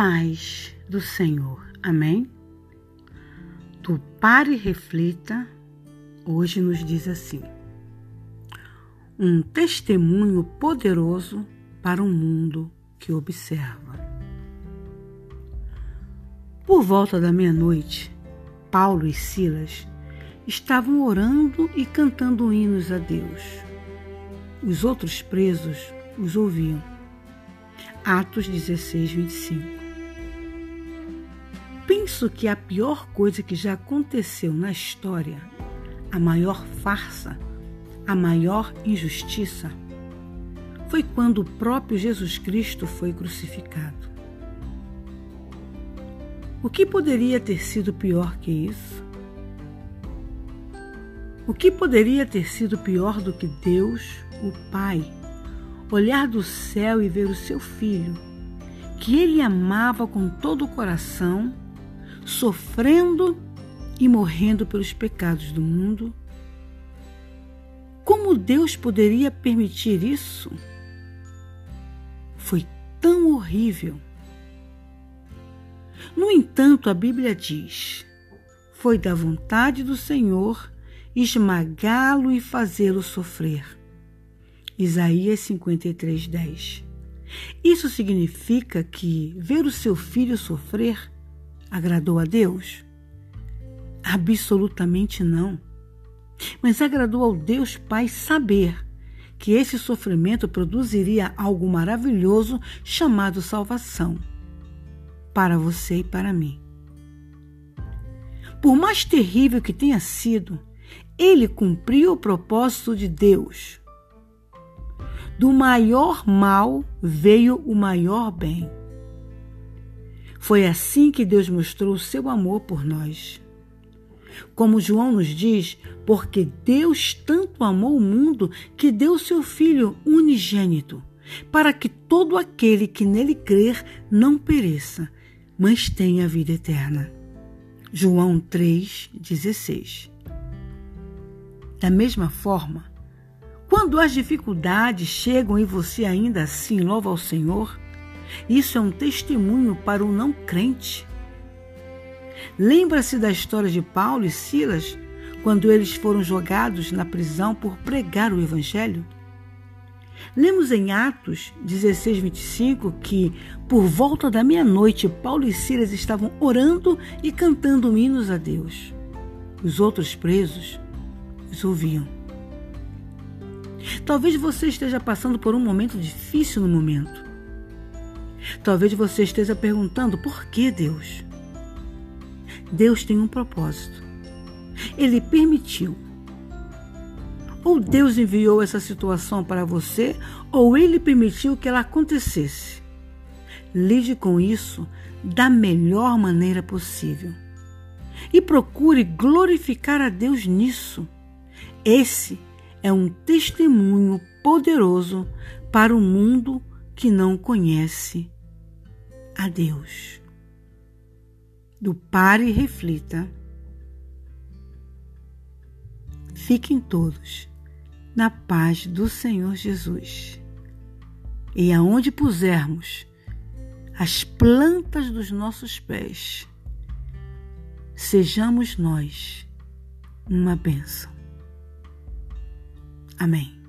paz do Senhor. Amém? Do Pare e Reflita, hoje nos diz assim: um testemunho poderoso para um mundo que observa. Por volta da meia-noite, Paulo e Silas estavam orando e cantando hinos a Deus. Os outros presos os ouviam. Atos 16, 25 penso que a pior coisa que já aconteceu na história, a maior farsa, a maior injustiça, foi quando o próprio Jesus Cristo foi crucificado. O que poderia ter sido pior que isso? O que poderia ter sido pior do que Deus, o Pai, olhar do céu e ver o seu filho, que ele amava com todo o coração, sofrendo e morrendo pelos pecados do mundo? Como Deus poderia permitir isso? Foi tão horrível. No entanto, a Bíblia diz: foi da vontade do Senhor esmagá-lo e fazê-lo sofrer. Isaías 53, 10. Isso significa que ver o seu filho sofrer Agradou a Deus? Absolutamente não. Mas agradou ao Deus Pai saber que esse sofrimento produziria algo maravilhoso chamado salvação para você e para mim. Por mais terrível que tenha sido, ele cumpriu o propósito de Deus. Do maior mal veio o maior bem. Foi assim que Deus mostrou o seu amor por nós. Como João nos diz, porque Deus tanto amou o mundo que deu seu Filho unigênito, para que todo aquele que nele crer não pereça, mas tenha vida eterna. João 3,16 Da mesma forma, quando as dificuldades chegam e você ainda assim louva ao Senhor, isso é um testemunho para o não crente. Lembra-se da história de Paulo e Silas quando eles foram jogados na prisão por pregar o Evangelho? Lemos em Atos 16, 25 que, por volta da meia-noite, Paulo e Silas estavam orando e cantando hinos a Deus. Os outros presos os ouviam. Talvez você esteja passando por um momento difícil no momento. Talvez você esteja perguntando por que Deus? Deus tem um propósito. Ele permitiu. Ou Deus enviou essa situação para você, ou ele permitiu que ela acontecesse. Lide com isso da melhor maneira possível. E procure glorificar a Deus nisso. Esse é um testemunho poderoso para o mundo que não conhece a Deus. Do pare e reflita. Fiquem todos na paz do Senhor Jesus. E aonde pusermos as plantas dos nossos pés, sejamos nós uma bênção. Amém.